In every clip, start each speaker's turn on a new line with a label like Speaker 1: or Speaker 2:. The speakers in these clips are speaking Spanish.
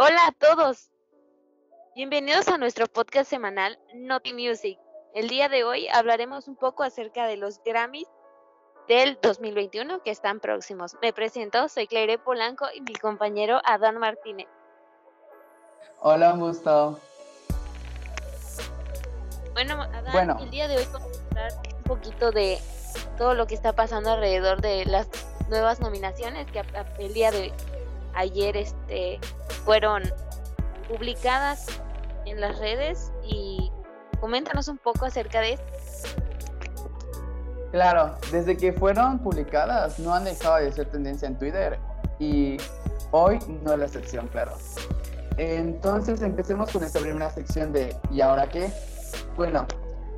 Speaker 1: Hola a todos. Bienvenidos a nuestro podcast semanal Naughty Music. El día de hoy hablaremos un poco acerca de los Grammys del 2021 que están próximos. Me presento, soy Claire Polanco y mi compañero Adán Martínez.
Speaker 2: Hola, un gusto.
Speaker 1: Bueno, Adán, el día de hoy vamos a hablar un poquito de todo lo que está pasando alrededor de las nuevas nominaciones que el día de ayer este, fueron publicadas en las redes y coméntanos un poco acerca de esto.
Speaker 2: Claro, desde que fueron publicadas no han dejado de ser tendencia en Twitter y hoy no es la excepción, claro. Entonces empecemos con esta primera sección de ¿y ahora qué? Bueno,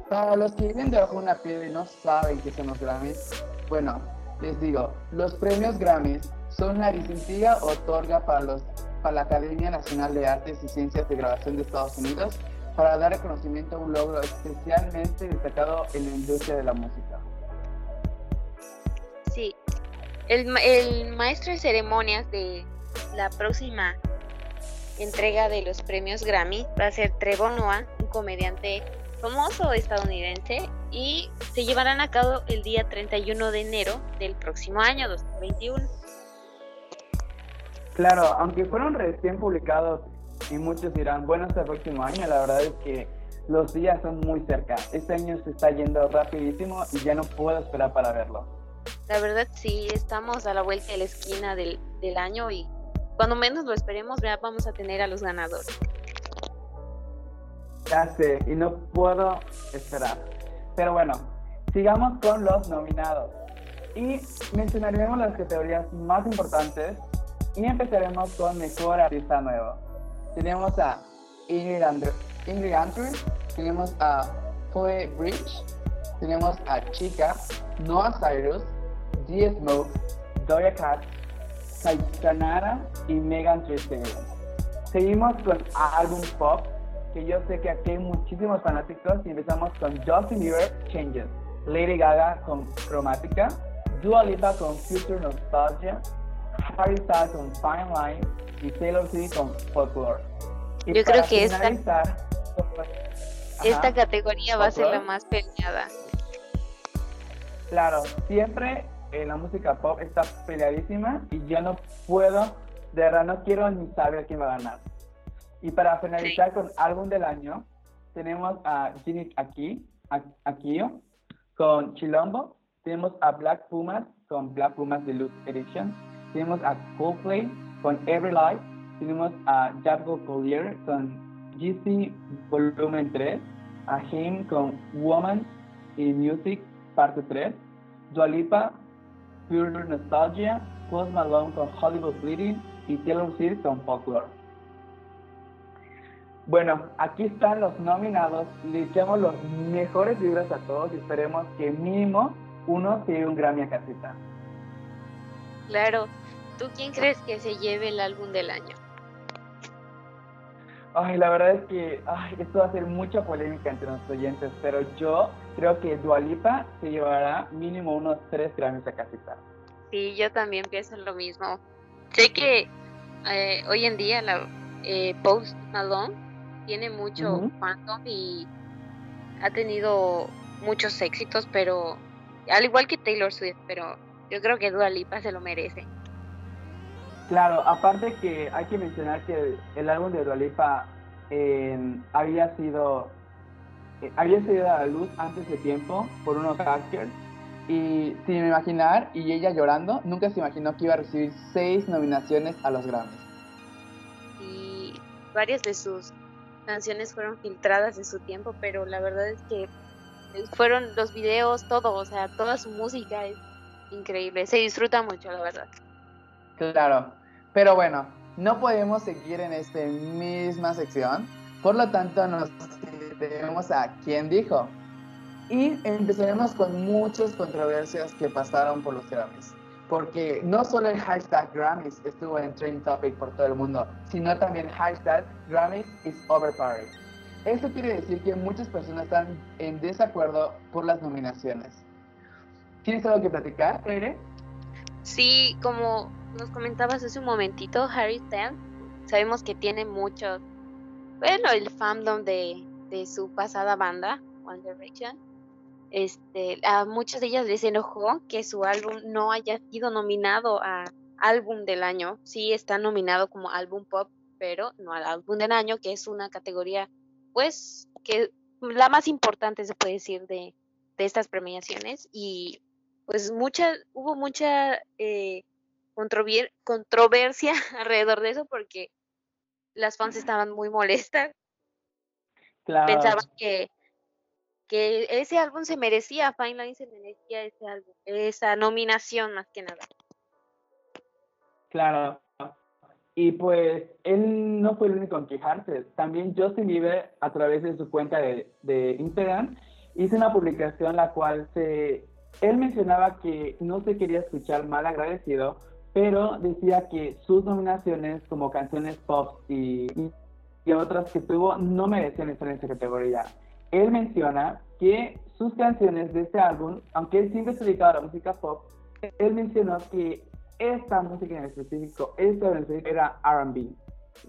Speaker 2: para los que viven debajo de una piedra y no saben qué son los Grammys, bueno, les digo, los premios Grammys son la distintiva otorga para, los, para la Academia Nacional de Artes y Ciencias de Grabación de Estados Unidos para dar reconocimiento a un logro especialmente destacado en la industria de la música.
Speaker 1: Sí, el, el maestro de ceremonias de la próxima entrega de los premios Grammy va a ser Trevor Noah, un comediante famoso estadounidense, y se llevarán a cabo el día 31 de enero del próximo año 2021.
Speaker 2: Claro, aunque fueron recién publicados y muchos dirán, bueno, hasta el próximo año, la verdad es que los días son muy cerca. Este año se está yendo rapidísimo y ya no puedo esperar para verlo.
Speaker 1: La verdad sí, estamos a la vuelta de la esquina del, del año y cuando menos lo esperemos, ya vamos a tener a los ganadores.
Speaker 2: Ya sé, y no puedo esperar. Pero bueno, sigamos con los nominados. Y mencionaremos las categorías más importantes y empezaremos con Mejor Artista Nuevo. Tenemos a Ingrid, Andrews, tenemos a Chloe Bridge, tenemos a Chica, Noah Cyrus, D. Smoke, Doja Cat, Sayonara y Megan Thee Seguimos con álbum pop, que yo sé que aquí hay muchísimos fanáticos y empezamos con Justin Bieber, Changes, Lady Gaga con Chromatica, Dua Lipa con Future Nostalgia, Harry Styles con Fine Line y Taylor Swift con Folklore.
Speaker 1: Yo creo que esta, esta categoría va a ser la más peleada.
Speaker 2: Claro, siempre en la música pop está peleadísima y yo no puedo, de verdad no quiero ni saber quién va a ganar. Y para finalizar con álbum del año, tenemos a Ginny Aquí, Akio con Chilombo, tenemos a Black Pumas con Black Pumas Deluxe Edition, tenemos a Coldplay con Every Life, tenemos a Jabgo Collier con GC Volumen 3, a Him con Woman in Music Parte 3, Dualipa Pure Nostalgia, Post Malone con Hollywood Bleeding y Taylor Swift con Folklore. Bueno, aquí están los nominados. Le echamos los mejores libros a todos y esperemos que mínimo uno se lleve un Grammy a casita.
Speaker 1: Claro. ¿Tú quién crees que se lleve el álbum del año?
Speaker 2: Ay, la verdad es que ay, esto va a ser mucha polémica entre los oyentes, pero yo creo que Dualipa se llevará mínimo unos tres Grammys a casita.
Speaker 1: Sí, yo también pienso lo mismo. Sé que eh, hoy en día la eh, Post Malone tiene mucho fandom y ha tenido muchos éxitos, pero al igual que Taylor Swift, pero yo creo que Dua Lipa se lo merece.
Speaker 2: Claro, aparte que hay que mencionar que el, álbum de Dua Lipa em, había sido eh, había salido a la luz antes de tiempo por unos hackers y sin imaginar y ella llorando nunca se imaginó que iba a recibir seis nominaciones a los Grammys
Speaker 1: y varias de sus canciones fueron filtradas en su tiempo pero la verdad es que fueron los videos todo o sea toda su música es increíble se disfruta mucho la verdad
Speaker 2: claro pero bueno, no podemos seguir en esta misma sección, por lo tanto nos tenemos a quién dijo. Y empezaremos con muchas controversias que pasaron por los Grammys. Porque no solo el hashtag Grammys estuvo en Trending Topic por todo el mundo, sino también hashtag Grammys is overpowered. Esto quiere decir que muchas personas están en desacuerdo por las nominaciones. ¿Tienes algo que platicar, Claire?
Speaker 1: Sí, como nos comentabas hace un momentito, Harry Styles sabemos que tiene mucho, bueno, el fandom de, de su pasada banda, One Direction. Este, a muchas de ellas les enojó que su álbum no haya sido nominado a álbum del año. Sí está nominado como álbum pop, pero no al álbum del año, que es una categoría, pues, que la más importante se puede decir de, de estas premiaciones. Y pues mucha, hubo mucha eh, controversia alrededor de eso porque las fans estaban muy molestas. Pensaban que, que ese álbum se merecía, Fine Line se merecía ese álbum, esa nominación más que nada.
Speaker 2: Claro. Y pues él no fue el único en quejarse. También Justin Bieber, a través de su cuenta de, de Instagram, hizo una publicación la cual se... Él mencionaba que no se quería escuchar mal agradecido, pero decía que sus nominaciones como canciones pop y, y otras que tuvo no merecían estar en esa categoría. Él menciona que sus canciones de este álbum, aunque él siempre se dedicaba a la música pop, él mencionó que esta música en específico, esta en específico era R&B.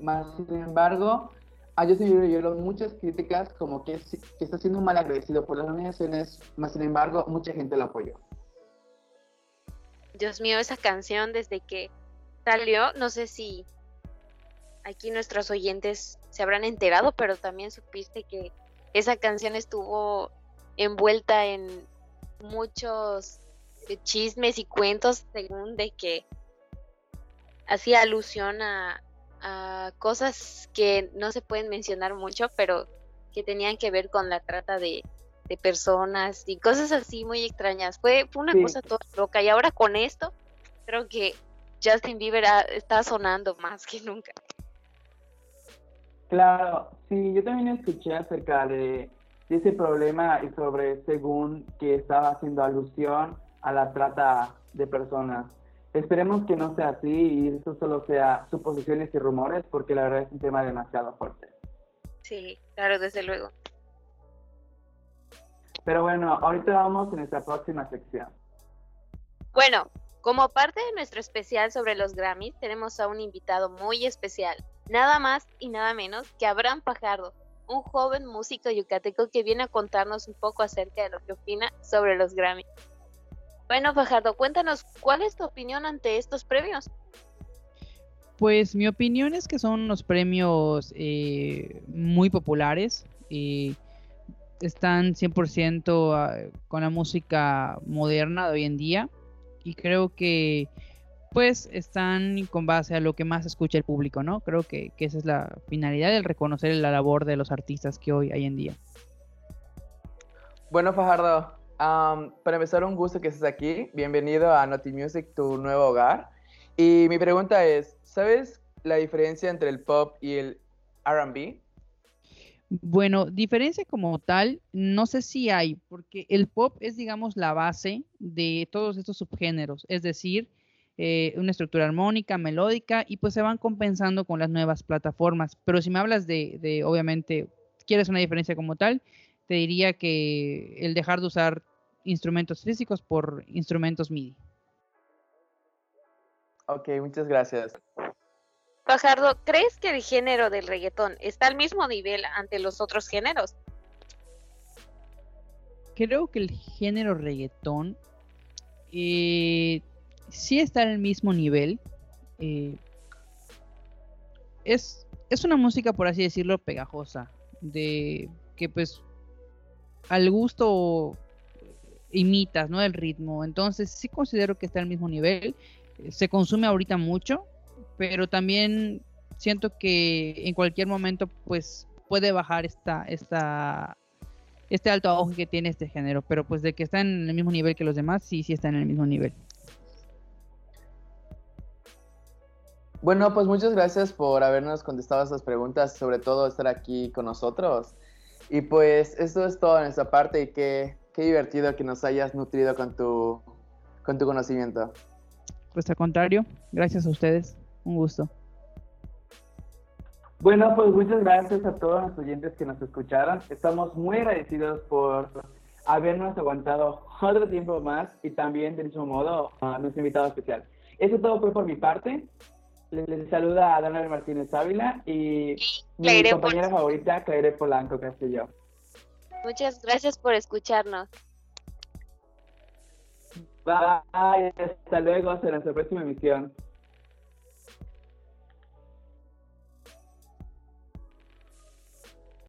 Speaker 2: Más sin embargo, a Justin Bieber muchas críticas como que, que está siendo mal agradecido por las nominaciones, más sin embargo, mucha gente lo apoyó.
Speaker 1: Dios mío, esa canción desde que salió, no sé si aquí nuestros oyentes se habrán enterado, pero también supiste que esa canción estuvo envuelta en muchos chismes y cuentos según de que hacía alusión a, cosas que no se pueden mencionar mucho, pero que tenían que ver con la trata de, personas y cosas así muy extrañas. Fue, fue una cosa toda loca y ahora con esto creo que Justin Bieber está sonando más que nunca.
Speaker 2: Claro, sí, yo también escuché acerca de, ese problema y sobre según que estaba haciendo alusión a la trata de personas. Esperemos que no sea así y eso solo sea suposiciones y rumores porque la verdad es un tema demasiado fuerte.
Speaker 1: Sí, claro, desde luego.
Speaker 2: Pero bueno, ahorita vamos en nuestra próxima sección.
Speaker 1: Bueno, como parte de nuestro especial sobre los Grammys, tenemos a un invitado muy especial, nada más y nada menos que Abraham Pajardo, un joven músico yucateco que viene a contarnos un poco acerca de lo que opina sobre los Grammys. Bueno, Fajardo, cuéntanos, ¿cuál es tu opinión ante estos premios?
Speaker 3: Pues mi opinión es que son unos premios eh, muy populares. y están 100% ah, con la música moderna de hoy en día. Y creo que pues están con base a lo que más escucha el público, ¿no? Creo que, esa es la finalidad, el reconocer la labor de los artistas que hoy hay en día.
Speaker 4: Bueno, Fajardo, para empezar, un gusto que estés aquí. Bienvenido a Naughty Music, tu nuevo hogar. Y mi pregunta es, ¿sabes la diferencia entre el pop y el RB?
Speaker 3: Bueno, diferencia como tal, no sé si hay, porque el pop es, digamos, la base de todos estos subgéneros, es decir, eh, una estructura armónica, melódica, y pues se van compensando con las nuevas plataformas. Pero si me hablas de, de obviamente, quieres una diferencia como tal, te diría que el dejar de usar instrumentos físicos por instrumentos MIDI.
Speaker 4: Ok, muchas gracias.
Speaker 1: Fajardo, ¿crees que el género del reggaetón está al mismo nivel ante los otros géneros?
Speaker 3: Creo que el género reggaetón eh, sí está al mismo nivel. Eh, es, es una música, por así decirlo, pegajosa. De que pues al gusto imitas, ¿no? El ritmo. Entonces sí considero que está al mismo nivel. Eh, se consume ahorita mucho, pero también siento que en cualquier momento pues puede bajar esta, esta, este alto auge que tiene este género. Pero pues de que está en el mismo nivel que los demás, sí, sí está en el mismo nivel.
Speaker 4: Bueno, pues muchas gracias por habernos contestado esas preguntas, sobre todo estar aquí con nosotros. Y pues esto es todo en esta parte y que Qué divertido que nos hayas nutrido con tu, con tu conocimiento.
Speaker 3: Pues al contrario, gracias a ustedes. Un gusto.
Speaker 2: Bueno, pues muchas gracias a todos los oyentes que nos escucharon. Estamos muy agradecidos por habernos aguantado otro tiempo más y también, del mismo modo, a nuestro invitado especial. Eso todo fue por mi parte. Les saluda a Daniel Martínez Ávila y, mi compañera favorita, Claire Polanco Castillo.
Speaker 1: Muchas gracias por escucharnos.
Speaker 2: Bye, hasta luego, hasta nuestra próxima emisión.